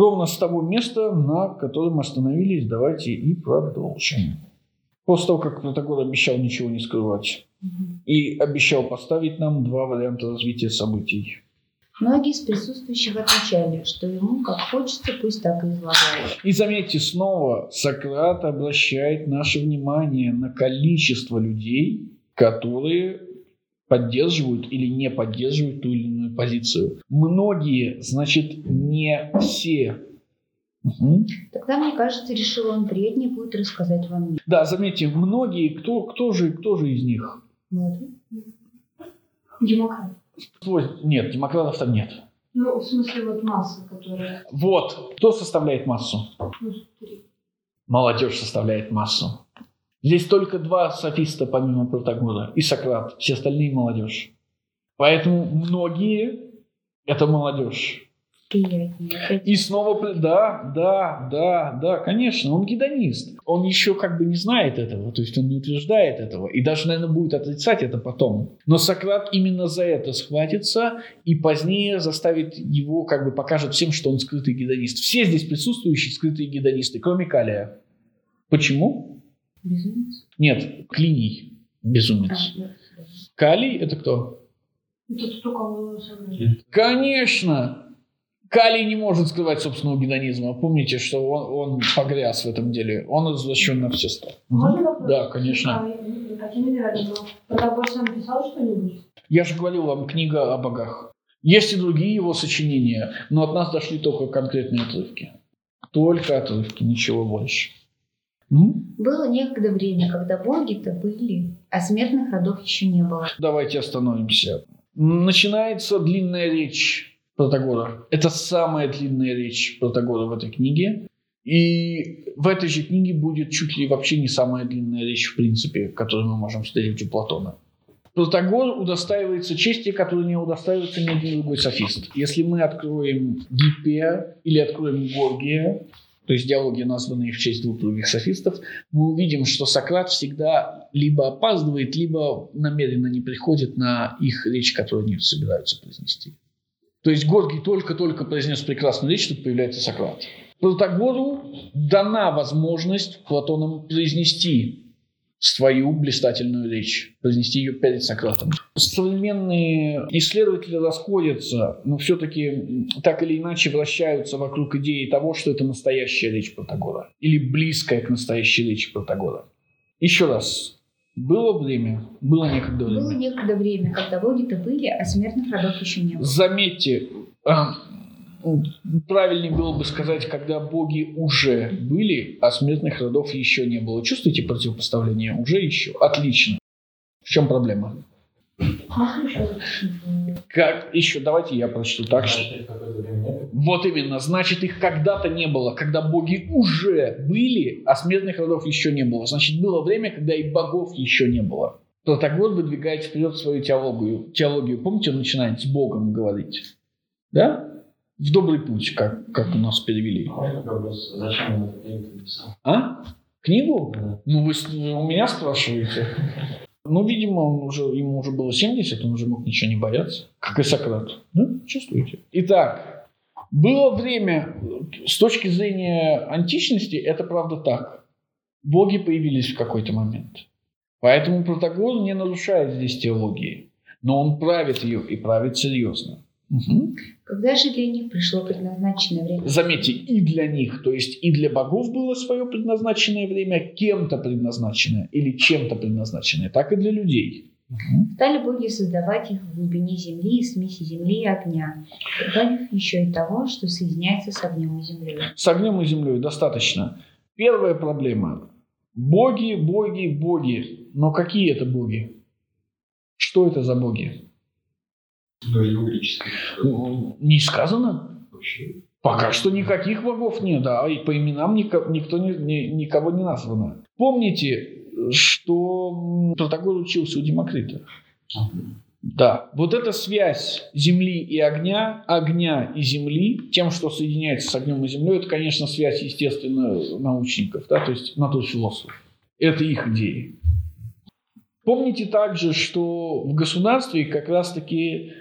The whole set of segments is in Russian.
ровно с того места, на котором остановились, давайте и продолжим. После того, как Протагор обещал ничего не скрывать и обещал поставить нам два варианта развития событий. Многие из присутствующих отвечали, что ему как хочется, пусть так и излагает. И заметьте, снова Сократ обращает наше внимание на количество людей, которые поддерживают или не поддерживают ту или иную позицию. Многие, значит, не все. Угу. Тогда, мне кажется, решил он вреднее будет рассказать вам. Да, заметьте, многие, кто, кто, же, кто же из них? Молодой. Демократ. Нет, демократов там нет. Ну, в смысле, вот масса, которая... Вот. Кто составляет массу? Ну. Молодежь составляет массу. Здесь только два софиста, помимо Протагора, и Сократ. Все остальные – молодежь. Поэтому многие – это молодежь. И снова, да, да, да, да, конечно, он гедонист. Он еще как бы не знает этого, то есть он не утверждает этого. И даже, наверное, будет отрицать это потом. Но Сократ именно за это схватится и позднее заставит его, как бы покажет всем, что он скрытый гедонист. Все здесь присутствующие скрытые гедонисты, кроме Калия. Почему? Безумец? Нет, Клиний безумец. А, да. Калий это кто? Это только Конечно! Калий не может скрывать собственного гедонизма. Помните, что он, он погряз в этом деле. Он извращен на все сто. Можно вопрос? Да, конечно. А, сам писал что-нибудь? Я же говорил вам, книга о богах. Есть и другие его сочинения, но от нас дошли только конкретные отрывки. Только отрывки, ничего больше. М? Было некогда время, когда боги-то были, а смертных родов еще не было. Давайте остановимся. Начинается длинная речь Протагора. Это самая длинная речь Протагора в этой книге. И в этой же книге будет чуть ли вообще не самая длинная речь, в принципе, которую мы можем встретить у Платона. Протагор удостаивается чести, которую не удостаивается ни один другой софист. Если мы откроем Гиппия или откроем Горгия, то есть диалоги, названные в честь двух других софистов, мы увидим, что Сократ всегда либо опаздывает, либо намеренно не приходит на их речь, которую они собираются произнести. То есть Горгий только-только произнес прекрасную речь, тут появляется Сократ. Протагору дана возможность Платоном произнести свою блистательную речь, произнести ее перед Сократом. Современные исследователи расходятся, но все-таки так или иначе вращаются вокруг идеи того, что это настоящая речь Протагора или близкая к настоящей речи Протагора. Еще раз, было время, было некогда время. Было некогда время, когда боги-то были, а смертных родов еще не было. Заметьте, а, правильнее было бы сказать, когда боги уже были, а смертных родов еще не было. Чувствуете противопоставление? Уже еще. Отлично. В чем проблема? Как еще? Давайте я прочту так, что... Вот именно. Значит, их когда-то не было, когда боги уже были, а смертных родов еще не было. Значит, было время, когда и богов еще не было. Протагор выдвигает вперед свою теологию. Теологию, помните, он начинает с Богом говорить. Да? В добрый путь, как, как у нас перевели. Зачем это написал? А? Книгу? Ну, вы у меня спрашиваете. Ну, видимо, он уже, ему уже было 70, он уже мог ничего не бояться, как и Сократ. Да? Чувствуете? Итак, было время, с точки зрения античности, это правда так. Боги появились в какой-то момент. Поэтому Протагор не нарушает здесь теологии. Но он правит ее и правит серьезно. Угу. Когда же для них пришло предназначенное время? Заметьте, и для них, то есть и для богов было свое предназначенное время, кем-то предназначенное или чем-то предназначенное, так и для людей. Угу. Стали боги создавать их в глубине земли и смеси земли и огня, прибавив еще и того, что соединяется с огнем и землей. С огнем и землей достаточно. Первая проблема. Боги, боги, боги. Но какие это боги? Что это за боги? Ну, ну, Не сказано. Вообще. Пока что никаких богов нет, да, и по именам нико, никто не, ни, никого не названо. Помните, что Протагор учился у Демокрита? Да, вот эта связь земли и огня, огня и земли, тем, что соединяется с огнем и землей, это, конечно, связь, естественно, научников, да, то есть натурфилософов. Это их идеи. Помните также, что в государстве как раз-таки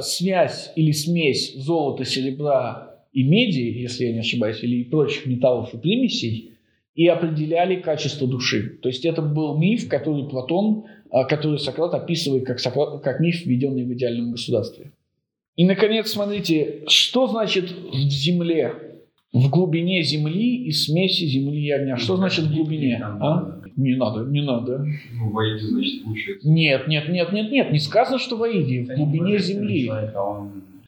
связь или смесь золота, серебра и меди, если я не ошибаюсь, или прочих металлов и примесей, и определяли качество души. То есть это был миф, который Платон, а, который Сократ описывает как, Сократ, как миф, введенный в идеальном государстве. И, наконец, смотрите, что значит в земле, в глубине земли и смеси земли и огня? Что значит в глубине? А? Не надо, не надо. Ну, воиде, значит, получается. Нет, нет, нет, нет, нет, не сказано, что в Аиде, в глубине земли.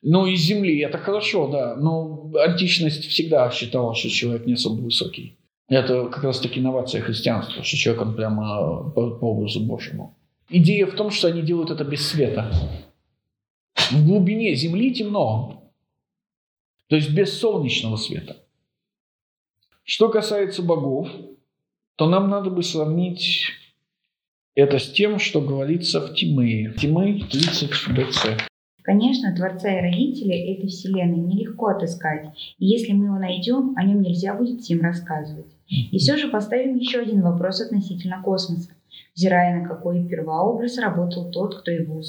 Ну, из земли, это хорошо, да. Но античность всегда считала, что человек не особо высокий. Это как раз таки инновация христианства, что человек он прямо по, по образу Божьему. Идея в том, что они делают это без света. В глубине земли темно. То есть без солнечного света. Что касается богов, то нам надо бы сравнить это с тем, что говорится в Тимее. Тимей 30 БЦ. Конечно, Творца и Родителя этой Вселенной нелегко отыскать, и если мы его найдем, о нем нельзя будет всем рассказывать. И все же поставим еще один вопрос относительно космоса, взирая на какой первообраз работал тот, кто его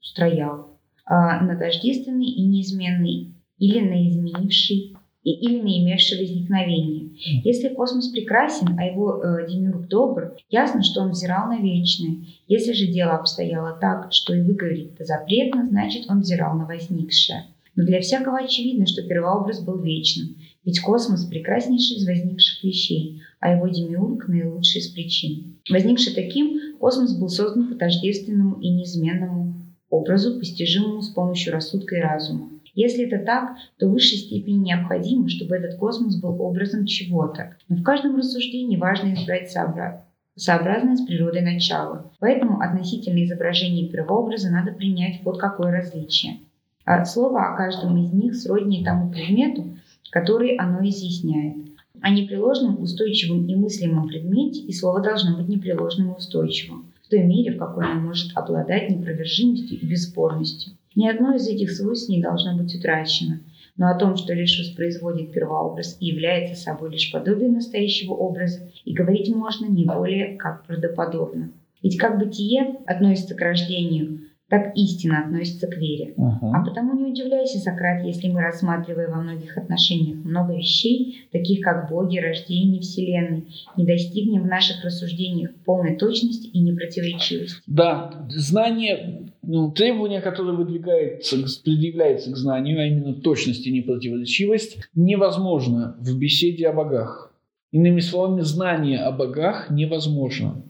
устроял. А на тождественный и неизменный или на изменивший и, или не имевший возникновения. Если космос прекрасен, а его э, демиург добр, ясно, что он взирал на вечное. Если же дело обстояло так, что и выговорить это запретно, значит он взирал на возникшее. Но для всякого очевидно, что первообраз был вечным, ведь космос прекраснейший из возникших вещей, а его демиург наилучший из причин. Возникший таким, космос был создан по тождественному и неизменному образу, постижимому с помощью рассудка и разума. Если это так, то в высшей степени необходимо, чтобы этот космос был образом чего-то. Но в каждом рассуждении важно избрать сообра... сообразное с природой начало. Поэтому относительно изображения первообраза надо принять вот какое различие. А слово о каждом из них сродни тому предмету, который оно изъясняет. О непреложном, устойчивом и мыслимом предмете и слово должно быть непреложным и устойчивым в той мере, в какой оно может обладать непровержимостью и бесспорностью. Ни одно из этих свойств не должно быть утрачено, но о том, что лишь воспроизводит первообраз и является собой лишь подобие настоящего образа, и говорить можно не более как правдоподобно. Ведь как бытие относится к рождению, так истина относится к вере. Ага. А потому не удивляйся, Сократ, если мы, рассматривая во многих отношениях много вещей, таких как боги, рождение Вселенной, не достигнем в наших рассуждениях полной точности и непротиворечивости. Да, знание, ну, требование, которое выдвигается, предъявляется к знанию, а именно точность и непротиворечивость, невозможно в беседе о богах. Иными словами, знание о богах невозможно.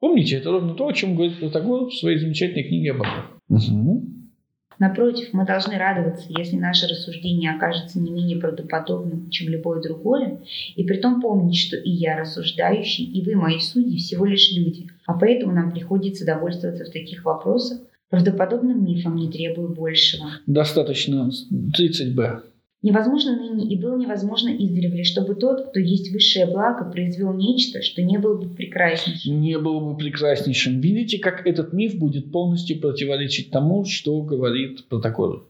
Помните, это ровно то, о чем говорит Протагор в своей замечательной книге об богах. Угу. Напротив, мы должны радоваться, если наше рассуждение окажется не менее правдоподобным, чем любое другое, и при том помнить, что и я рассуждающий, и вы, мои судьи, всего лишь люди, а поэтому нам приходится довольствоваться в таких вопросах правдоподобным мифом, не требуя большего. Достаточно 30б. Невозможно ныне и было невозможно издревле, чтобы тот, кто есть высшее благо, произвел нечто, что не было бы прекраснейшим. Не было бы прекраснейшим. Видите, как этот миф будет полностью противоречить тому, что говорит протокол.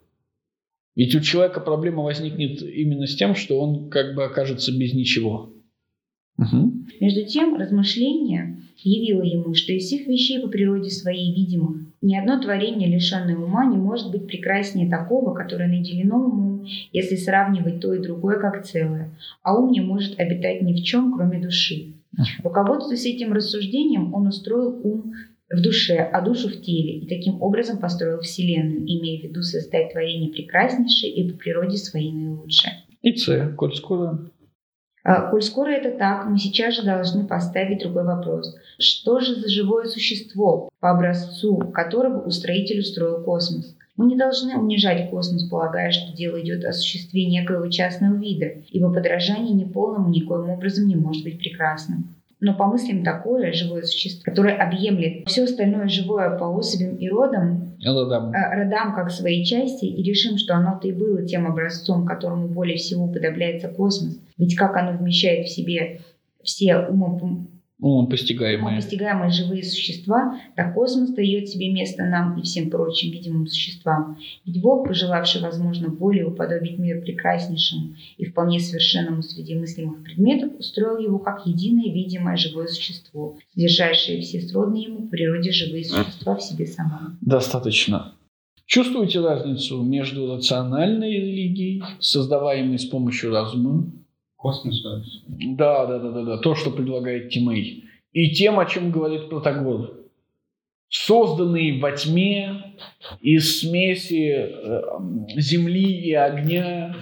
Ведь у человека проблема возникнет именно с тем, что он как бы окажется без ничего. Угу. Между тем, размышление явило ему, что из всех вещей по природе своей видимых ни одно творение, лишенное ума, не может быть прекраснее такого, которое наделено умом, если сравнивать то и другое как целое, а ум не может обитать ни в чем, кроме души. Руководствуясь этим рассуждением, он устроил ум в душе, а душу в теле, и таким образом построил Вселенную, имея в виду создать творение прекраснейшее и по природе своей наилучшее. И С, коль скоро Коль скоро это так, мы сейчас же должны поставить другой вопрос. Что же за живое существо, по образцу которого устроитель устроил космос? Мы не должны унижать космос, полагая, что дело идет о существе некоего частного вида, ибо подражание неполному никоим образом не может быть прекрасным. Но помыслим такое живое существо, которое объемлет все остальное живое по особям и родам, родам. Э, родам как своей части, и решим, что оно-то и было тем образцом, которому более всего уподобляется космос. Ведь как оно вмещает в себе все умопом умом постигаемые. постигаемые живые существа, так космос дает себе место нам и всем прочим видимым существам. Ведь Бог, пожелавший, возможно, более уподобить мир прекраснейшему и вполне совершенному среди мыслимых предметов, устроил его как единое видимое живое существо, содержащее все сродные ему в природе живые существа в себе самом. Достаточно. Чувствуете разницу между рациональной религией, создаваемой с помощью разума, Космос, да. да, да, да, да, то, что предлагает Тимей, и тем, о чем говорит Протагор. Созданные во тьме из смеси э, земли и огня,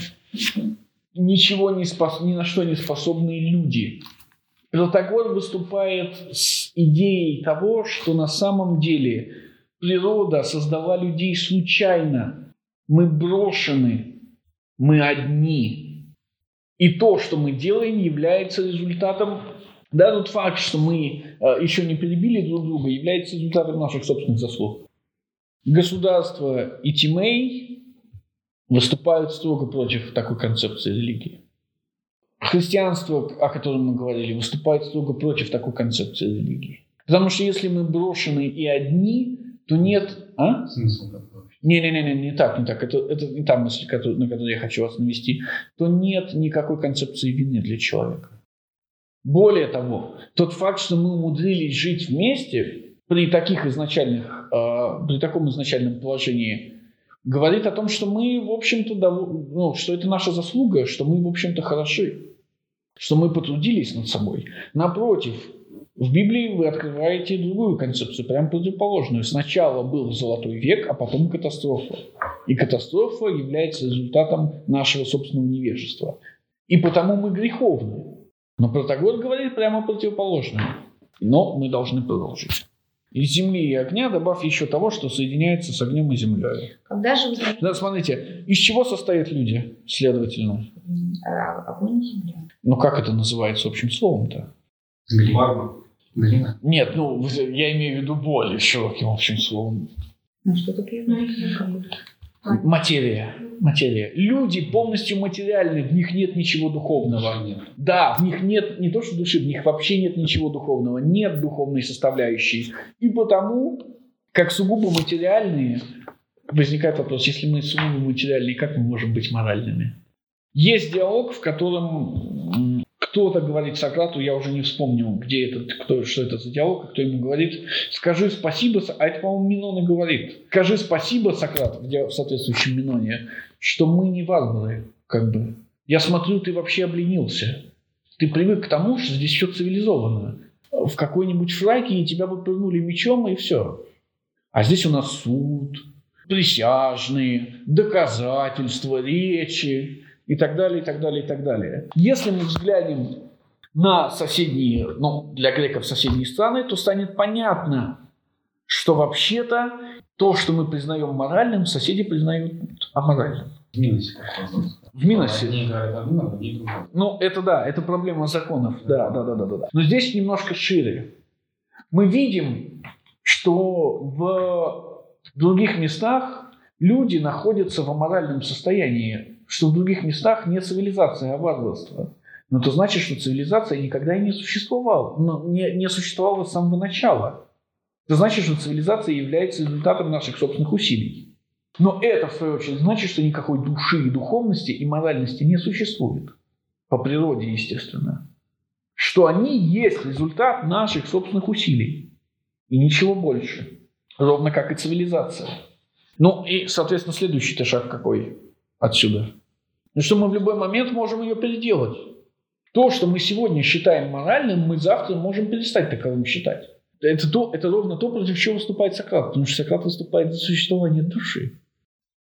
ничего не спос... ни на что не способные люди. Протагор выступает с идеей того, что на самом деле природа создала людей случайно. Мы брошены, мы одни. И то, что мы делаем, является результатом да, тот факт, что мы э, еще не перебили друг друга, является результатом наших собственных заслуг. Государство и Тимей выступают строго против такой концепции религии. Христианство, о котором мы говорили, выступает строго против такой концепции религии. Потому что если мы брошены и одни, то нет... А? Смысл такой. Не-не-не, не так, не так. Это, это не та мысль, на которую я хочу вас навести. То нет никакой концепции вины для человека. Более того, тот факт, что мы умудрились жить вместе при таких изначальных, э, при таком изначальном положении, говорит о том, что мы, в общем-то, дов- ну, что это наша заслуга, что мы, в общем-то, хороши, что мы потрудились над собой. Напротив, в Библии вы открываете другую концепцию, прям противоположную. Сначала был золотой век, а потом катастрофа. И катастрофа является результатом нашего собственного невежества. И потому мы греховны. Но Протагор говорит прямо противоположное. Но мы должны продолжить. Из земли и огня добавь еще того, что соединяется с огнем и землей. Когда же узнаете Да, смотрите, из чего состоят люди, следовательно? а, огонь и земля? Ну, как это называется общим словом-то? Мармар. Глина. Нет, ну, я имею в виду более широким общим словом. Ну что такое? Ну, как. Материя. Материя. Люди полностью материальны, в них нет ничего духовного. Нет. Да, в них нет не то что души, в них вообще нет ничего духовного, нет духовной составляющей. И потому, как сугубо материальные, возникает вопрос, если мы сугубо материальные, как мы можем быть моральными? Есть диалог, в котором м, кто-то говорит Сократу, я уже не вспомню, где этот, кто, что это за диалог, кто ему говорит, скажи спасибо, а это, по-моему, Минон и говорит, скажи спасибо, Сократ, в соответствующем Миноне, что мы не варвары, как бы. Я смотрю, ты вообще обленился. Ты привык к тому, что здесь все цивилизовано. В какой-нибудь фраке и тебя бы пырнули мечом, и все. А здесь у нас суд, присяжные, доказательства, речи и так далее, и так далее, и так далее. Если мы взглянем на соседние, ну, для греков соседние страны, то станет понятно, что вообще-то то, что мы признаем моральным, соседи признают аморальным. В вопрос. В другие другое. Ну, это да, это проблема законов. Да, да, да, да. да. Но здесь немножко шире. Мы видим, что в других местах люди находятся в аморальном состоянии, что в других местах не цивилизация, а варварство. Но это значит, что цивилизация никогда и не существовала, ну, не, не существовала с самого начала. Это значит, что цивилизация является результатом наших собственных усилий. Но это, в свою очередь, значит, что никакой души и духовности и моральности не существует. По природе, естественно. Что они есть результат наших собственных усилий. И ничего больше. Ровно как и цивилизация. Ну и, соответственно, следующий-то шаг какой отсюда? Ну что мы в любой момент можем ее переделать. То, что мы сегодня считаем моральным, мы завтра можем перестать таковым считать. Это, то, это ровно то, против чего выступает Сократ. Потому что Сократ выступает за существование души.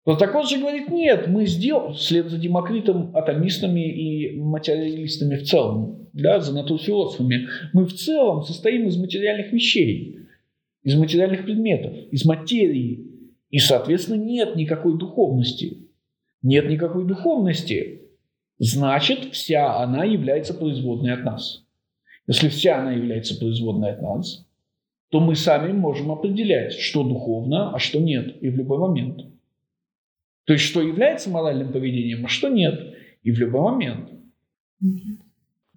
Протокол же говорит, нет, мы сделали, вслед за Демокритом, атомистами и материалистами в целом, да, за натурфилософами, мы в целом состоим из материальных вещей, из материальных предметов, из материи. И, соответственно, нет никакой духовности. Нет никакой духовности. Значит, вся она является производной от нас. Если вся она является производной от нас, то мы сами можем определять, что духовно, а что нет, и в любой момент. То есть, что является моральным поведением, а что нет, и в любой момент.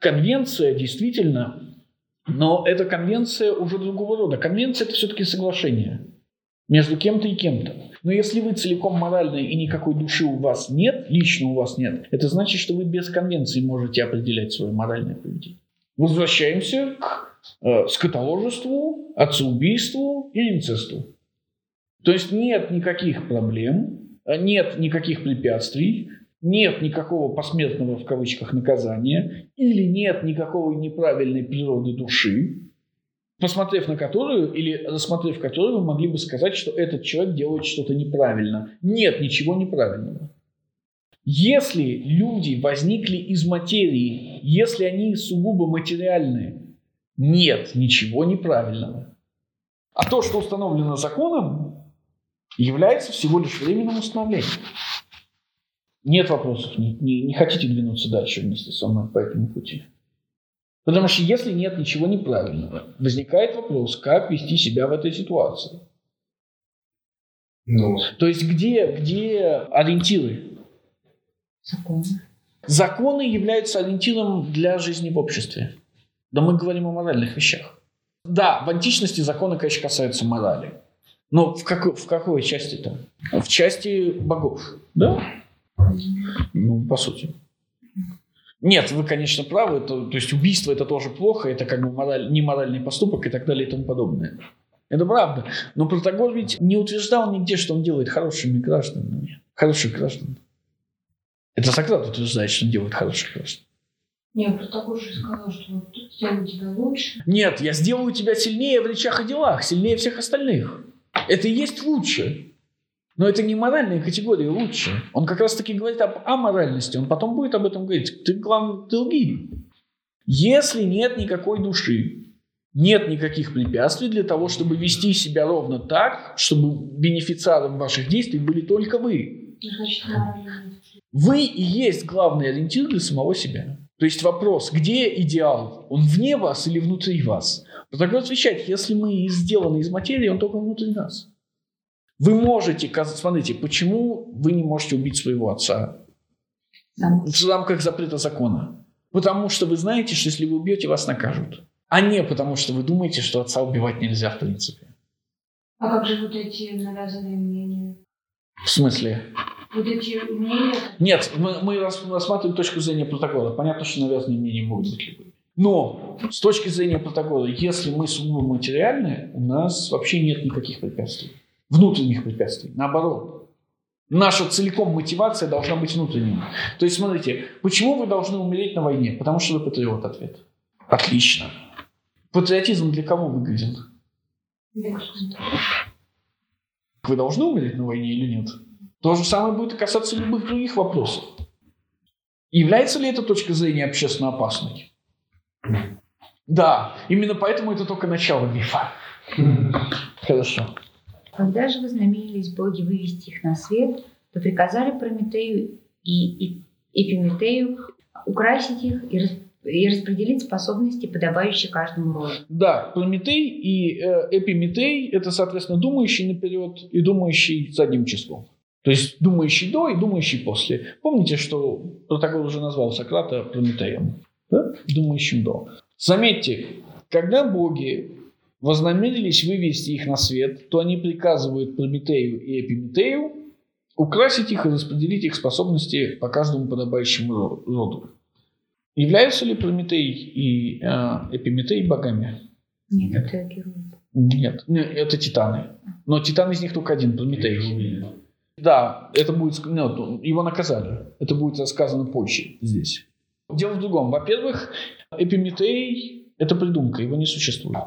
Конвенция действительно, но эта конвенция уже другого рода. Конвенция – это все-таки соглашение между кем-то и кем-то. Но если вы целиком моральны и никакой души у вас нет, лично у вас нет, это значит, что вы без конвенции можете определять свое моральное поведение. Возвращаемся к э, скотоложеству, отцеубийству и инцесту. То есть нет никаких проблем, э, нет никаких препятствий, нет никакого посмертного в кавычках наказания или нет никакой неправильной природы души, посмотрев на которую или рассмотрев которую, вы могли бы сказать, что этот человек делает что-то неправильно. Нет ничего неправильного. Если люди возникли из материи, если они сугубо материальные, нет ничего неправильного. А то, что установлено законом, является всего лишь временным установлением. Нет вопросов, не, не, не хотите двинуться дальше вместе со мной по этому пути. Потому что если нет ничего неправильного, возникает вопрос, как вести себя в этой ситуации. Ну, То есть где, где ориентиры? Закон. Законы являются ориентиром для жизни в обществе. Да мы говорим о моральных вещах. Да, в античности законы, конечно, касаются морали. Но в, какой, в какой части-то? В части богов. Да? Ну, по сути. Нет, вы, конечно, правы. То, то есть убийство это тоже плохо, это как бы мораль, неморальный поступок и так далее и тому подобное. Это правда. Но Протагор ведь не утверждал нигде, что он делает хорошими гражданами. Хороших граждан. Это Сократ утверждает, что он делает хороших граждан. Не, Протагор же сказал, что вот тут сделаю тебя лучше. Нет, я сделаю тебя сильнее в речах и делах, сильнее всех остальных. Это и есть лучше. Но это не моральная категория лучше. Он как раз таки говорит об аморальности. Он потом будет об этом говорить. Ты, главное, долги. Если нет никакой души, нет никаких препятствий для того, чтобы вести себя ровно так, чтобы бенефициаром ваших действий были только вы. Вы и есть главный ориентир для самого себя. То есть вопрос, где идеал? Он вне вас или внутри вас? Протагор отвечает, если мы сделаны из материи, он только внутри нас. Вы можете, смотрите, почему вы не можете убить своего отца в рамках запрета закона? Потому что вы знаете, что если вы убьете, вас накажут. А не потому, что вы думаете, что отца убивать нельзя в принципе. А как же вот эти навязанные мнения? В смысле? Вот эти мнения, Нет, мы, мы рас- рассматриваем точку зрения протокола. Понятно, что навязанные мнения могут быть любые. Но с точки зрения протокола, если мы сугубо материальны, у нас вообще нет никаких препятствий. Внутренних препятствий. Наоборот. Наша целиком мотивация должна быть внутренней. То есть, смотрите, почему вы должны умереть на войне? Потому что вы патриот, ответ. Отлично. Патриотизм для кого выгоден? Вы должны умереть на войне или нет? То же самое будет касаться любых других вопросов. Является ли эта точка зрения общественно опасной? Да, именно поэтому это только начало мифа. Хорошо. Когда же вознамерились боги вывести их на свет, то приказали Прометею и Эпиметею украсить их и, и распределить способности, подобающие каждому роду. Да, Прометей и э, Эпиметей – это, соответственно, думающий наперед и думающий задним числом. То есть думающий до и думающий после. Помните, что Протагор уже назвал Сократа Прометеем? Да? Думающим до. Заметьте, когда боги вознамерились вывести их на свет, то они приказывают Прометею и Эпиметею украсить их и распределить их способности по каждому подобающему ро- роду. Являются ли Прометей и э, Эпиметей богами? Нет, Нет. это герои. Нет, не, это титаны. Но титан из них только один, Прометей. Да, это будет, ск- ну, его наказали. Это будет рассказано позже здесь. Дело в другом. Во-первых, Эпиметей – это придумка, его не существует.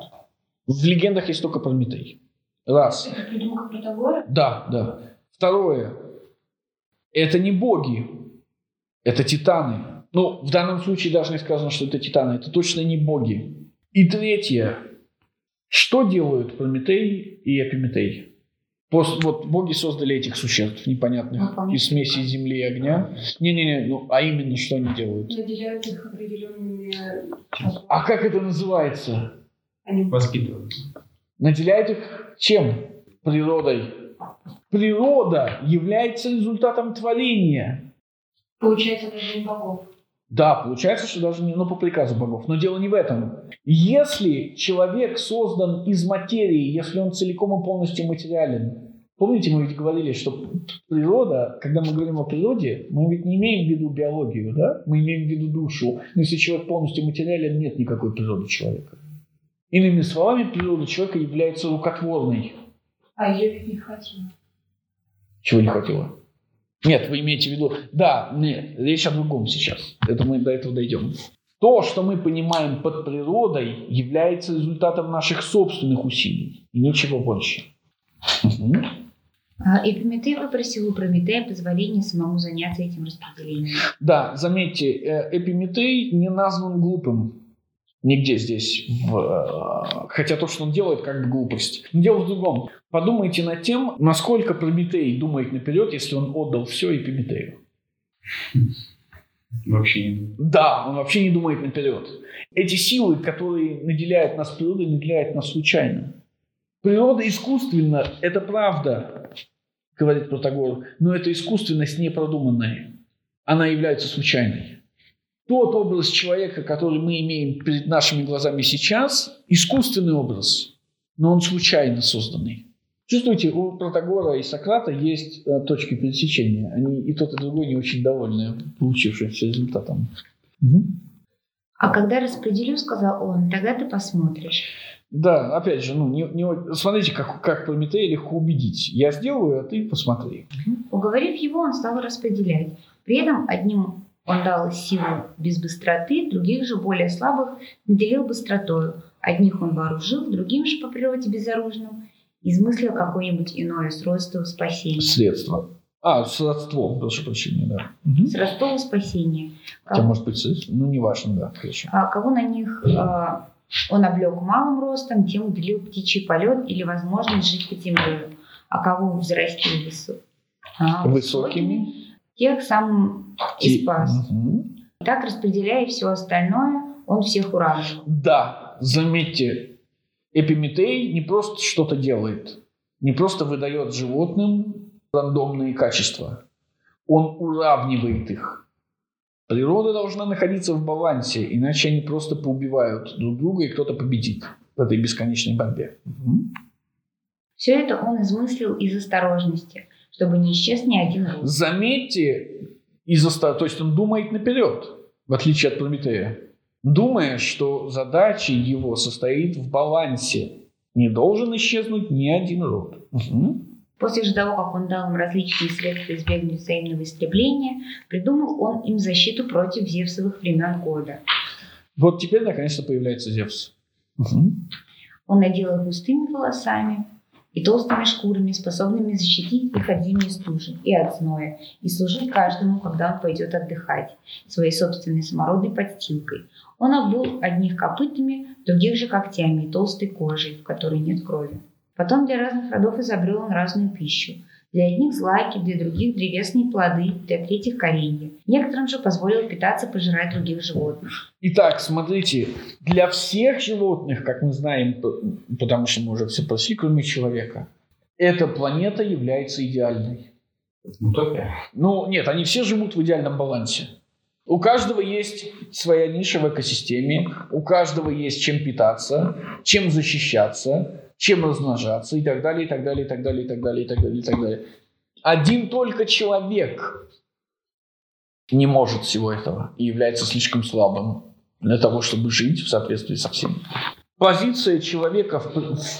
В легендах есть только Прометей. Раз. это придумка Протагора? Да, да. Второе. Это не боги. Это титаны. Ну, в данном случае даже не сказано, что это титаны. Это точно не боги. И третье. Что делают Прометей и Эпиметей? Пос- вот боги создали этих существ непонятных Выполняют из смеси земли и огня. Не-не-не, ну, а именно что они делают? Наделяют их определенными... А как это называется? Они Воспитывают. наделяет их чем? Природой. Природа является результатом творения. Получается, даже не богов. Да, получается, что даже не ну, по приказу богов. Но дело не в этом. Если человек создан из материи, если он целиком и полностью материален, помните, мы ведь говорили, что природа, когда мы говорим о природе, мы ведь не имеем в виду биологию, да? Мы имеем в виду душу. Но если человек полностью материален, нет никакой природы человека. Иными словами, природа человека является рукотворной. А ее ведь не хватило. Чего не хватило? Нет, вы имеете в виду... Да, нет, речь о другом сейчас. Это мы до этого дойдем. То, что мы понимаем под природой, является результатом наших собственных усилий. И ничего больше. Мгм. А, Эпиметей выпросил у Прометея позволение самому заняться этим распределением. Да, заметьте, э, Эпиметей не назван глупым. Нигде здесь. в, э, хотя то, что он делает, как бы глупость. Но дело в другом. Подумайте над тем, насколько Прометей думает наперед, если он отдал все Эпиметею. Вообще не думаю. Да, он вообще не думает наперед. Эти силы, которые наделяют нас природой, наделяют нас случайно. Природа искусственна, это правда, говорит Протагор, но это искусственность непродуманная. Она является случайной. Тот образ человека, который мы имеем перед нашими глазами сейчас, искусственный образ, но он случайно созданный. Чувствуете, у Протагора и Сократа есть э, точки пересечения. Они и тот, и другой не очень довольны получившимся результатом. Мгм. А когда распределю, сказал он, тогда ты посмотришь. Да, опять же, ну, не, не- смотрите, как, как Прометея легко убедить. Я сделаю, а ты посмотри. Уговорив его, он стал распределять. При этом одним он дал силу без быстроты, других же, более слабых, наделил быстротою. Одних он вооружил, другим же по природе безоружным измыслил какое-нибудь иное средство спасения. Средства. А, сродство, прошу прощения, да. Мгм. Средство спасения. Хотя, может быть, средство, ну, неважно, да, хорошо. А кого на них а, он облег малым ростом, тем уделил птичий полет или возможность жить под землей. А кого взрастил высо- а, Высокими. Тех сам и спас. Мгм. Так, распределяя все остальное, он всех уравнивал. Да, заметьте, Эпиметей не просто что-то делает, не просто выдает животным рандомные качества. Он уравнивает их. Природа должна находиться в балансе, иначе они просто поубивают друг друга, и кто-то победит в этой бесконечной борьбе. Мгм. Все это он измыслил из осторожности, чтобы не исчез ни один род. Заметьте, из оста- то есть он думает наперед, в отличие от Прометея. Думая, что задача его состоит в балансе. Не должен исчезнуть ни один род. Мгм. После же того, как он дал им различные средства избегнуть взаимного истребления, придумал он им защиту против Зевсовых времен года. Вот теперь наконец-то появляется Зевс. Мгм. Он надел их густыми волосами и толстыми шкурами, способными защитить их от зимней стужи и от зноя, и служить каждому, когда он пойдет отдыхать, своей собственной самородной подстилкой. Он обул одних копытами, других же когтями и толстой кожей, в которой нет крови. Потом для разных родов изобрел он разную пищу. Для одних злаки, для других древесные плоды, для третьих коренья. Некоторым же позволил питаться, пожирать других животных. Итак, смотрите, для всех животных, как мы знаем, потому что мы уже все прошли, кроме человека, эта планета является идеальной. Утопия. Ну, нет, они все живут в идеальном балансе. У каждого есть своя ниша в экосистеме, у каждого есть чем питаться, чем защищаться, чем размножаться и так далее, и так далее, и так далее, и так далее, и так далее, и так далее. Один только человек не может всего этого и является слишком слабым для того, чтобы жить в соответствии со всем. Позиция человека в,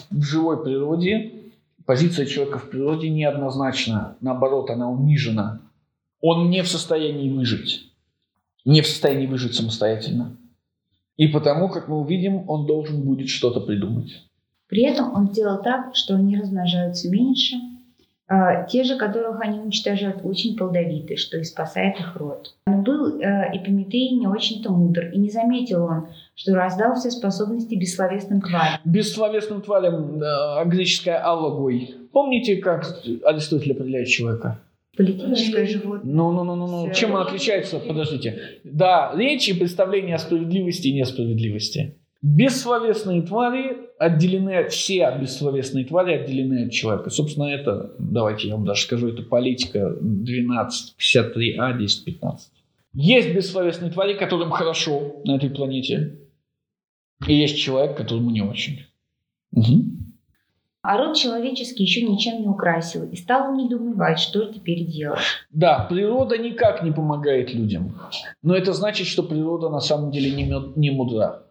в живой природе, позиция человека в природе неоднозначна. Наоборот, она унижена. Он не в состоянии выжить. Не в состоянии выжить самостоятельно. И потому, как мы увидим, он должен будет что-то придумать. При этом он сделал так, что они размножаются меньше. А, те же, которых они уничтожают, очень плодовиты, что и спасает их род. Но был э, Эпиметей не очень-то мудр, и не заметил он, что раздал все способности бессловесным тварям. Бессловесным тварям э, греческая аллогой. Помните, как Аристотель определяет человека? Политическое животное. Ну, ну, ну, ну, ну. Чем он отличается? Подождите. Да, речь и представление о справедливости и несправедливости. Бессловесные твари отделены, все бессловесные твари отделены от человека. Собственно, это, давайте я вам даже скажу, это политика 1253А, 1015. Есть бессловесные твари, которым хорошо на этой планете. И есть человек, которому не очень. Мгм. А род человеческий еще ничем не украсил, и стал недоумевать, что же теперь делать. Да, природа никак не помогает людям. Но это значит, что природа на самом деле не мудра.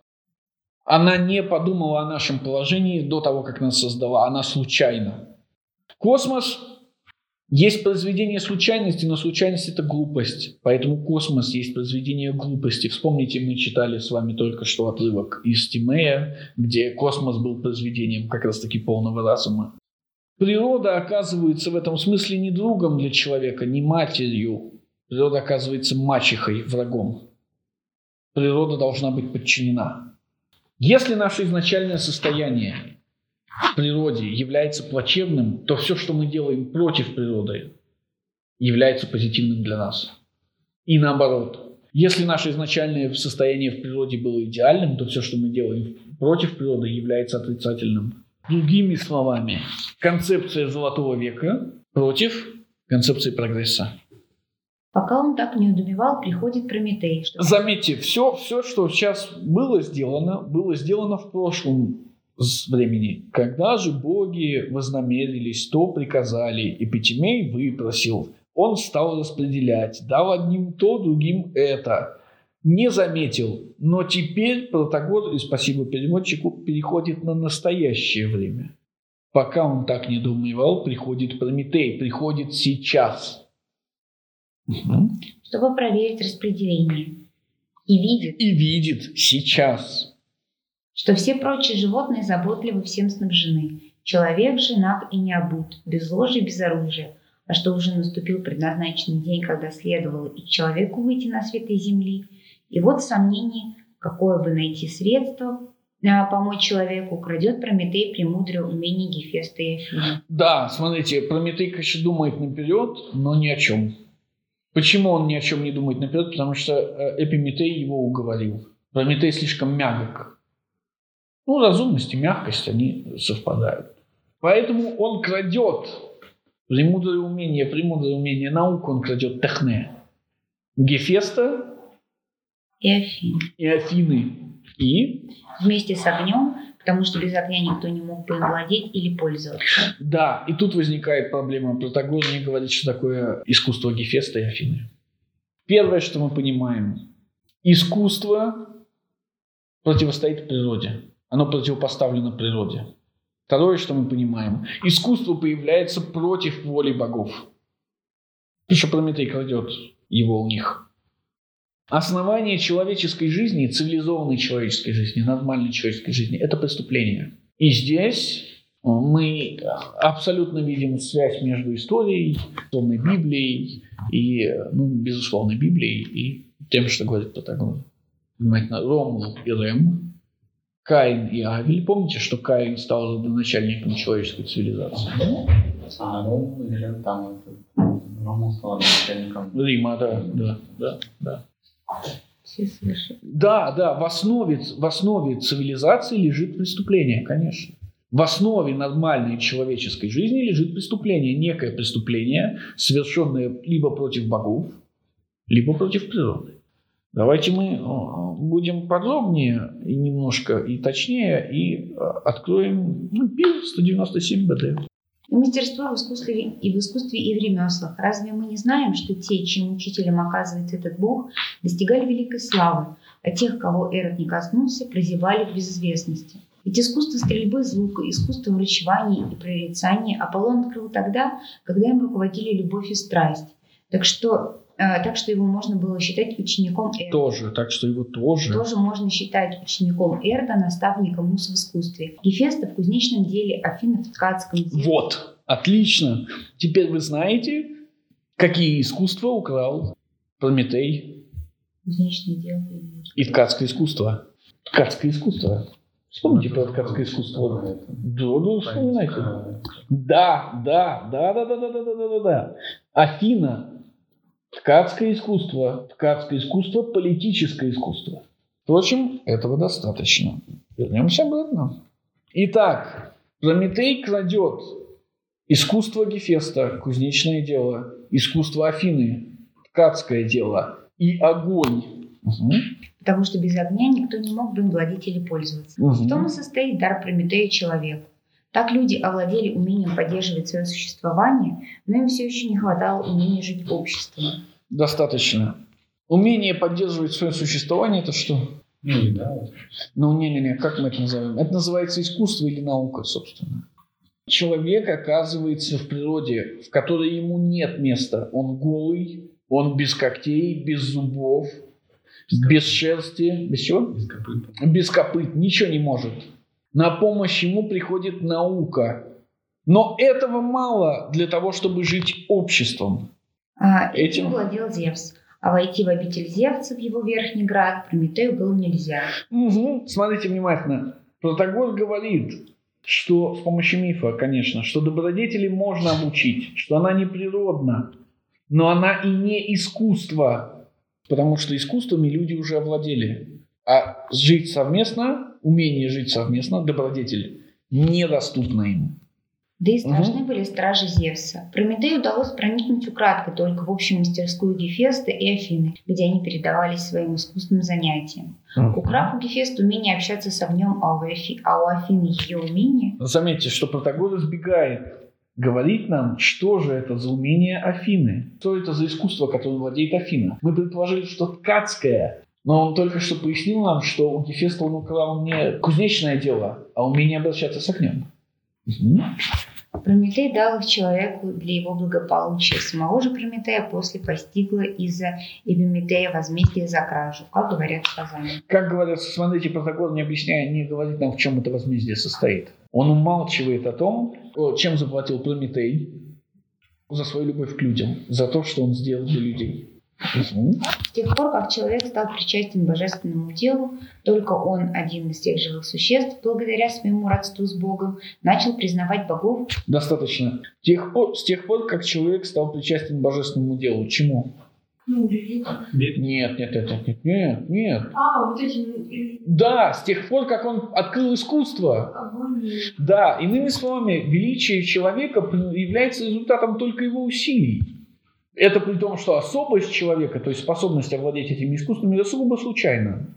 Она не подумала о нашем положении до того, как нас создала. Она случайно. Космос есть произведение случайности, но случайность это глупость. Поэтому космос есть произведение глупости. Вспомните, мы читали с вами только что отрывок из Тимея, где космос был произведением как раз таки полного разума. Природа оказывается в этом смысле не другом для человека, не матерью. Природа оказывается мачехой, врагом. Природа должна быть подчинена. Если наше изначальное состояние в природе является плачевным, то все, что мы делаем против природы, является позитивным для нас. И наоборот. Если наше изначальное состояние в природе было идеальным, то все, что мы делаем против природы, является отрицательным. Другими словами, концепция золотого века против концепции прогресса. Пока он так не удумевал, приходит Прометей. Чтобы... Заметьте, все, все, что сейчас было сделано, было сделано в прошлом времени. Когда же боги вознамерились, то приказали, и Петимей выпросил. Он стал распределять, дал одним то, другим это. Не заметил, но теперь Протагор, и спасибо переводчику, переходит на настоящее время. Пока он так не думал, приходит Прометей, приходит сейчас. Чтобы проверить распределение. И видит. И видит сейчас что все прочие животные заботливы всем снабжены. Человек же наг и не обут, без ложи и без оружия, а что уже наступил предназначенный день, когда следовало и человеку выйти на свет из земли. И вот сомнение, какое бы найти средство а, помочь человеку, крадет Прометей премудрое умение Гефеста и Афины. Да, смотрите, Прометей, конечно, думает наперед, но ни о чем. Почему он ни о чем не думает наперед? Потому что э, Эпиметей его уговорил. Прометей слишком мягок. Ну, разумность и мягкость, они совпадают. Поэтому он крадет премудрое умение, премудрое умение науку, он крадет техне. Гефеста и Афины. И Афины. И? Вместе с огнем, потому что без огня никто не мог бы им владеть или пользоваться. Да, и тут возникает проблема. Протагор не говорит, что такое искусство Гефеста и Афины. Первое, что мы понимаем, искусство противостоит природе. Оно противопоставлено природе. Второе, что мы понимаем, искусство появляется против воли богов. Еще Прометей кладет его у них. Основание человеческой жизни, цивилизованной человеческой жизни, нормальной человеческой жизни – это преступление. И здесь мы абсолютно видим связь между историей, условной Библией и, ну, безусловной Библией и тем, что говорит Протагор. Понимаете, Ромул и Рем Каин и Авель. Помните, что Каин стал родоначальником человеческой цивилизации? А Ром или там Ром стал начальником Рима, да, да, да, да. Да, да, в основе, в основе цивилизации лежит преступление, конечно. В основе нормальной человеческой жизни лежит преступление, некое преступление, совершенное либо против богов, либо против природы. Давайте мы будем подробнее и немножко и точнее и э, откроем ну, ПИЛ 197 БД. Мастерство в искусстве и в искусстве и в ремеслах. Разве мы не знаем, что те, чьим учителем оказывается этот Бог, достигали великой славы, а тех, кого Эрот не коснулся, прозевали в безызвестности? Ведь искусство стрельбы из лука, искусство врачевания и прорицания Аполлон открыл тогда, когда им руководили любовь и страсть. Так что так что его можно было считать учеником Эрда. Тоже, так что его тоже. Тоже можно считать учеником Эрда, наставником Мус в искусстве. Гефеста в кузнечном деле, Афина в ткацком деле. Вот, отлично. Теперь вы знаете, какие искусства украл Прометей. Кузнечное дело. И ткацкое искусство. Ткацкое искусство. Вспомните про ткацкое искусство. Да, да, вспоминайте. Да, да, да, да, да, да, да, да, да, да. Афина Ткацкое искусство. Ткацкое искусство – политическое искусство. Впрочем, этого достаточно. Вернемся обратно. Итак, Прометей крадет искусство Гефеста, кузнечное дело, искусство Афины, ткацкое дело и огонь. Угу. Потому что без огня никто не мог бы им владеть или пользоваться. Угу. В том и состоит дар Прометея человеку. Так люди овладели умением поддерживать свое существование, но им все еще не хватало умения жить в обществе. Достаточно. Умение поддерживать свое существование – это что? Ну, да. Ну, не-не-не, как мы это назовем? Это называется искусство или наука, собственно. человек оказывается в природе, в которой ему нет места. Он голый, он без когтей, без зубов, без шерсти, без чего? Без копыта. Без копыт, ничего не может. На помощь ему приходит наука. Но этого мало для того, чтобы жить обществом. А, Этим- этим владел Зевс. А войти в обитель Зевса, в его верхний град, Прометею было нельзя. Мгм. Смотрите внимательно. Протагор говорит, что с помощью мифа, конечно, что добродетели можно обучить, что она не природна, но она и не искусство, потому что искусствами люди уже овладели. А жить совместно, умение жить совместно, добродетель, недоступно им. Да и страшны были стражи Зевса. Прометею удалось проникнуть украдкой только в общую мастерскую Гефеста и Афины, где они передавались своим искусственным занятиям. Украв у Гефеста умение общаться с огнем, а у, Афи- а у Афины ее умение, Заметьте, что Протагор избегает говорить нам, что же это за умение Афины, что это за искусство, которым владеет Афина. Мы предположили, что ткацкое, но он только что пояснил нам, что у Гефеста он украл не кузнечное дело, а умение обращаться с огнем. Прометей дал их человеку для его благополучия. Самого же Прометея после постигла из-за Эпиметея возмездие за кражу, как говорят сказания. Как говорят, смотрите, Протагор не объясняет, не говорит нам, в чем это возмездие состоит. Он умалчивает о том, чем заплатил Прометей за свою любовь к людям, за то, что он сделал для людей. С тех пор, как человек стал причастен божественному делу, только он, один из тех живых существ, благодаря своему родству с Богом, начал признавать богов Достаточно. Тех пор- с тех пор, как человек стал причастен божественному делу. Чему? Ну. Нет, нет, нет, нет, нет, нет, нет. А, вот эти э, Да, с тех пор, как он открыл искусство. Да, иными словами, величие человека является результатом только его усилий. Это при том, что особость человека, то есть способность овладеть этими искусствами, это сугубо случайно.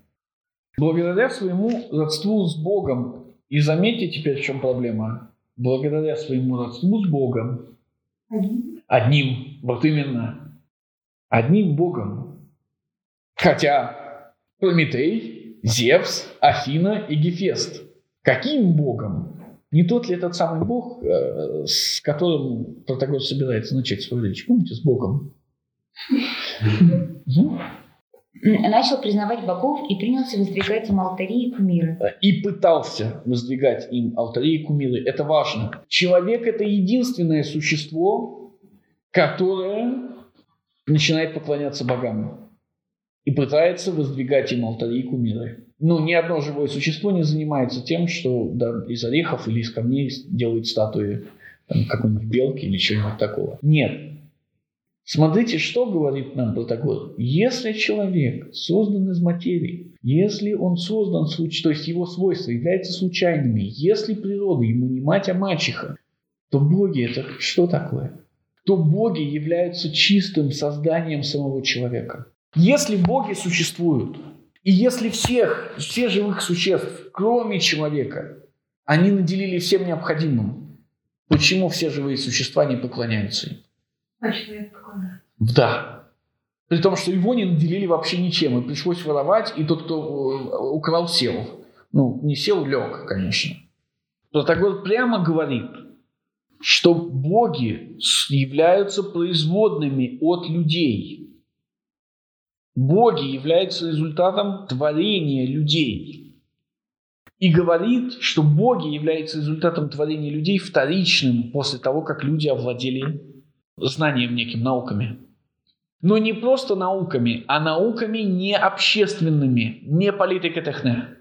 Благодаря своему родству с Богом, и заметьте теперь, в чем проблема, благодаря своему родству с Богом. Одним, вот именно. Одним Богом. Хотя Прометей, Зевс, Афина и Гефест. Каким Богом? Не тот ли этот самый Бог, э, с которым Протагор собирается начать свою речь? Помните, с Богом? М, начал признавать богов и принялся воздвигать им алтари и кумиры. И пытался воздвигать им алтари и кумиры. Это важно. Человек – это единственное существо, которое начинает поклоняться богам и пытается воздвигать им алтари и кумиры. Ну, ни одно живое существо не занимается тем, что да, из орехов или из камней делает статуи какой-нибудь белки или чего-нибудь такого. Нет. Смотрите, что говорит нам Протагор. Если человек создан из материи, если он создан, то есть его свойства являются случайными, если природа ему не мать, а мачеха, то боги это что такое? То боги являются чистым созданием самого человека. Если боги существуют, и если всех, все живых существ, кроме человека, они наделили всем необходимым, почему все живые существа не поклоняются им? А человек? Да. При том, что его не наделили вообще ничем, и пришлось воровать, и тот, кто э, украл, сел. Ну, не сел, лег, конечно. Протагор прямо говорит, что боги являются производными от людей. Боги являются результатом творения людей. И говорит, что боги являются результатом творения людей вторичным после того, как люди овладели знанием неким, науками. Но не просто науками, а науками не общественными, не политикотехне.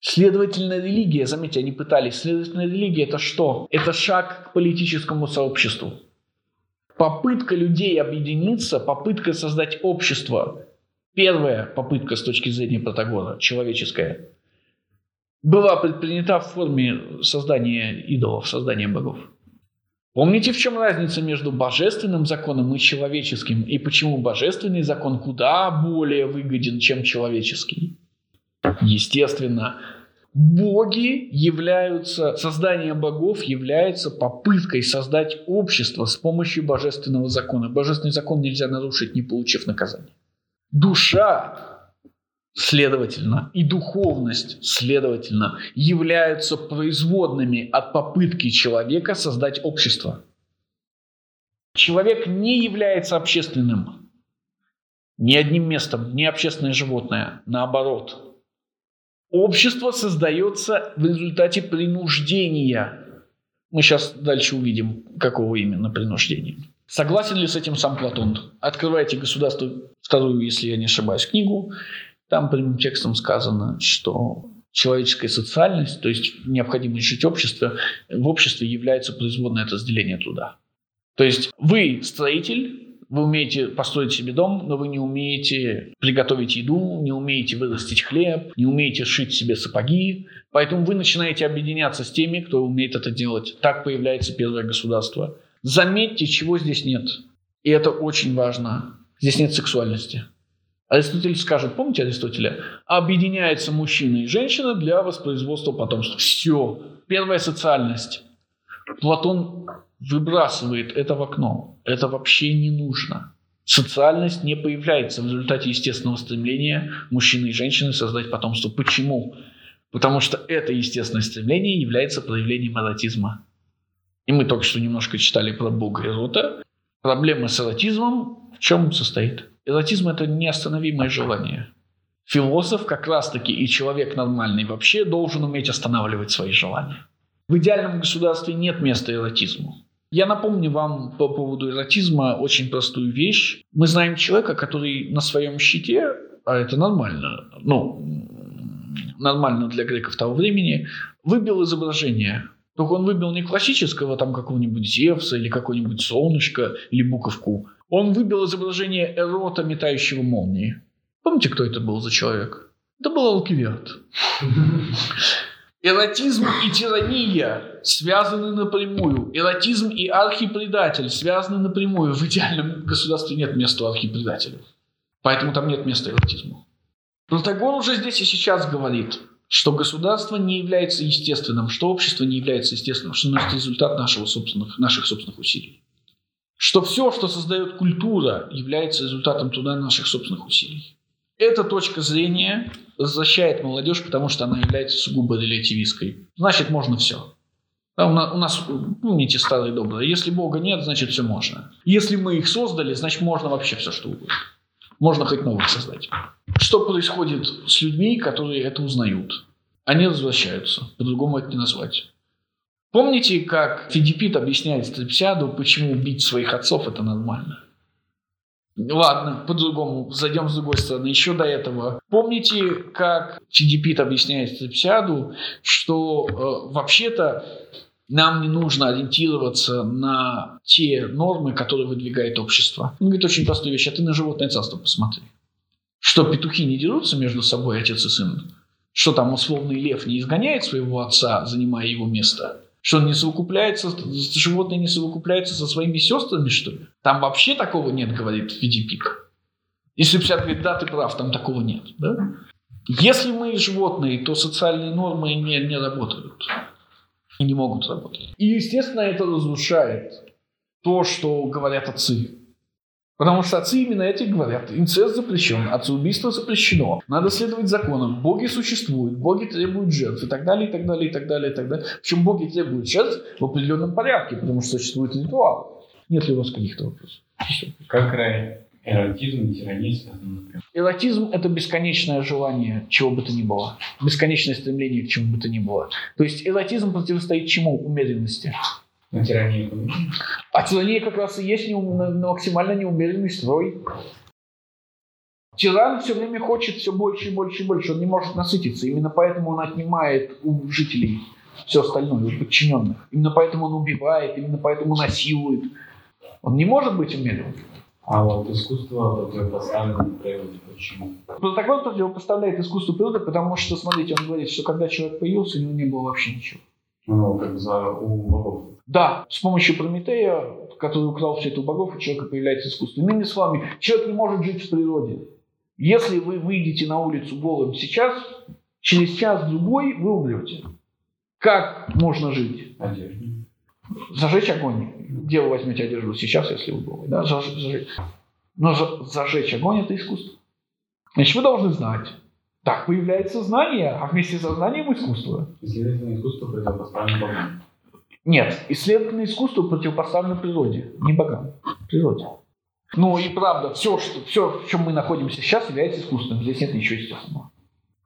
Следовательно, религия, заметьте, они пытались, следовательно, религия это что? Это шаг к политическому сообществу. Попытка людей объединиться, попытка создать общество. Первая попытка с точки зрения Протагора, человеческая, была предпринята в форме создания идолов, создания богов. Помните, в чем разница между божественным законом и человеческим? И почему божественный закон куда более выгоден, чем человеческий? Естественно, боги являются, создание богов является попыткой создать общество с помощью божественного закона. Божественный закон нельзя нарушить, не получив наказания. Душа следовательно, и духовность, следовательно, являются производными от попытки человека создать общество. Человек не является общественным ни одним местом, ни общественное животное. Наоборот. Общество создается в результате принуждения. Мы сейчас дальше увидим, какого именно принуждения. Согласен ли с этим сам Платон? Открывайте «Государство» вторую, если я не ошибаюсь, книгу. Там прямым текстом сказано, что человеческая социальность, то есть необходимость жить в обществе, в обществе является производной от разделения труда. То есть вы строитель, вы умеете построить себе дом, но вы не умеете приготовить еду, не умеете вырастить хлеб, не умеете шить себе сапоги. Поэтому вы начинаете объединяться с теми, кто умеет это делать. Так появляется первое государство. Заметьте, чего здесь нет. И это очень важно. Здесь нет сексуальности. Аристотель скажет, помните Аристотеля? Объединяется мужчина и женщина для воспроизводства потомства. Все. Первая социальность. Платон выбрасывает это в окно. Это вообще не нужно. Социальность не появляется в результате естественного стремления мужчины и женщины создать потомство. Почему? Потому что это естественное стремление является проявлением эротизма. И мы только что немножко читали про Бога Эрота. Проблема с эротизмом в чем состоит? Эротизм – это неостановимое желание. Философ как раз-таки и человек нормальный вообще должен уметь останавливать свои желания. В идеальном государстве нет места эротизму. Я напомню вам по поводу эротизма очень простую вещь. Мы знаем человека, который на своем щите, а это нормально, ну, нормально для греков того времени, выбил изображение. Только он выбил не классического, там какого-нибудь Зевса или какое-нибудь солнышко или буковку. Он выбил изображение эрота, метающего молнии. Помните, кто это был за человек? Это был Алкивиад. Эротизм и тирания связаны напрямую. Эротизм и архипредатель связаны напрямую. В идеальном государстве нет места архипредателю. Поэтому там нет места эротизму. Протагор уже здесь и сейчас говорит, что государство не является естественным, что общество не является естественным, что это результат нашего собственных, наших собственных усилий. Что все, что создает культура, является результатом труда наших собственных усилий. Эта точка зрения защищает молодежь, потому что она является сугубо релятивистской. Значит, можно все. у нас, помните старые добрые, если Бога нет, значит, все можно. Если мы их создали, значит, можно вообще все, что угодно. Можно хоть новых создать. Что происходит с людьми, которые это узнают? Они возвращаются. По-другому это не назвать. Помните, как Фидипит объясняет Стрепсиаду, почему бить своих отцов – это нормально? Ладно, по-другому, зайдем с другой стороны. Еще до этого. Помните, как Фидипит объясняет Стрепсиаду, что э, вообще-то нам не нужно ориентироваться на те нормы, которые выдвигает общество. Он говорит очень простую вещь, а ты на животное царство посмотри. Что петухи не дерутся между собой, отец и сын? Что там условный лев не изгоняет своего отца, занимая его место? Что он не совокупляется, животные не совокупляются со своими сестрами, что ли? Там вообще такого нет, говорит Фидипик. Если Псят говорит, да, ты прав, там такого нет. Да? Если мы животные, то социальные нормы не, не работают. И не могут работать. И, естественно, это разрушает то, что говорят отцы. Потому что отцы именно эти говорят. Инцест запрещен, отцеубийство запрещено. Надо следовать законам. Боги существуют, боги требуют жертв и так далее, и так далее, и так далее, и так далее. Причем боги требуют жертв в определенном порядке, потому что существует ритуал. Нет ли у вас каких-то вопросов? Как эротизм и тирания связаны, например? Эротизм – это бесконечное желание чего бы то ни было. Бесконечное стремление к чему бы то ни было. То есть эротизм противостоит чему? Умеренности. На тирании А тирания как раз и есть неум, максимально неумеренный строй. Тиран все время хочет все больше и больше и больше. Он не может насытиться. Именно поэтому он отнимает у жителей все остальное, у подчиненных. Именно поэтому он убивает, именно поэтому насилует. Он не может быть умеренным. А вот искусство противопоставлено природе. Почему? Протокол противопоставляет искусство природы, потому что, смотрите, он говорит, что когда человек появился, у него не было вообще ничего. Ну, как за у богов. Да, с помощью Прометея, который украл все это у богов, у человека появляется искусство. Иными словами, человек не может жить в природе. Если вы выйдете на улицу голым сейчас, через час-другой вы умрете. Как можно жить? Одежда. Зажечь огонь. Где вы возьмете одежду сейчас, если вы голый? Да? Зажечь. Но зажечь огонь – это искусство. Значит, вы должны знать, Так появляется знание, а вместе со знанием искусство. Исследовательное искусство противопоставлено богам. Нет, исследовательное искусство противопоставлено природе, не богам, природе. Ну и правда, все, что, все, в чем мы находимся сейчас, является искусственным. Здесь нет ничего естественного.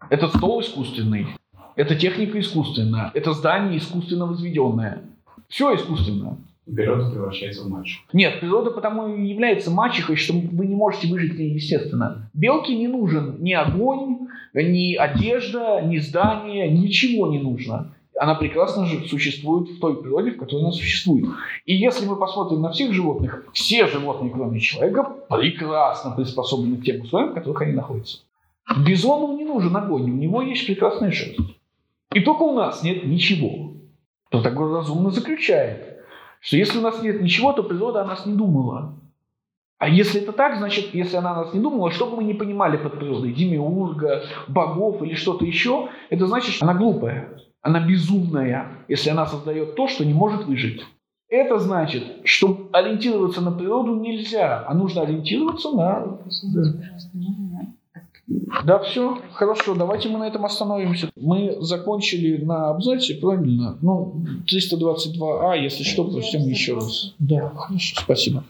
Этот стол искусственный, эта техника искусственная, это здание искусственно возведенное. Все искусственно. И превращается в матч. Нет, природа потому и является мачехой, что вы не можете выжить ней естественно. Белке не нужен ни огонь, ни одежда, ни здание, ничего не нужно. Она прекрасно же существует в той природе, в которой она существует. И если мы посмотрим на всех животных, все животные, кроме человека, прекрасно приспособлены к тем условиям, в которых они находятся. Бизону не нужен огонь, у него есть прекрасная шерсть. И только у нас нет ничего. Протагор разумно заключает, что если у нас нет ничего, то природа о нас не думала. А если это так, значит, если она нас не думала, что бы мы не понимали под природой, демиурга, богов или что-то еще, это значит, что она глупая, она безумная, если она создает то, что не может выжить. Это значит, что ориентироваться на природу нельзя, а нужно ориентироваться на... Пожалуйста, можно Да, все, хорошо, давайте мы на этом остановимся. Мы закончили на абзаце, правильно? Ну, 322А, если что, прочтем еще раз. Да, хорошо, спасибо.